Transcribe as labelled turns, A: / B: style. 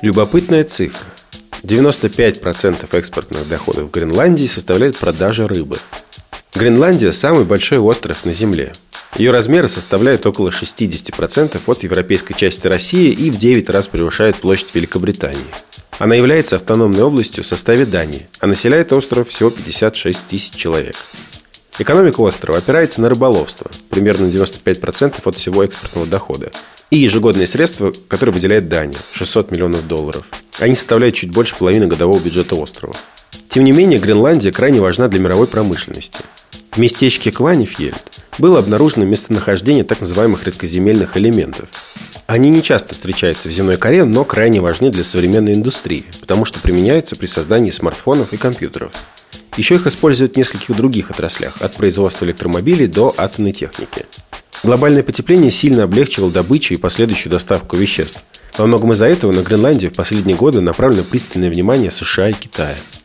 A: Любопытная цифра. 95% экспортных доходов Гренландии составляет продажа рыбы. Гренландия – самый большой остров на Земле. Ее размеры составляют около 60% от европейской части России и в 9 раз превышает площадь Великобритании. Она является автономной областью в составе Дании, а населяет остров всего 56 тысяч человек. Экономика острова опирается на рыболовство, примерно 95% от всего экспортного дохода, и ежегодные средства, которые выделяет Дания – 600 миллионов долларов. Они составляют чуть больше половины годового бюджета острова. Тем не менее, Гренландия крайне важна для мировой промышленности. В местечке Кванифьельд было обнаружено местонахождение так называемых редкоземельных элементов. Они не часто встречаются в земной коре, но крайне важны для современной индустрии, потому что применяются при создании смартфонов и компьютеров. Еще их используют в нескольких других отраслях, от производства электромобилей до атомной техники. Глобальное потепление сильно облегчило добычу и последующую доставку веществ. Во многом из-за этого на Гренландию в последние годы направлено пристальное внимание США и Китая –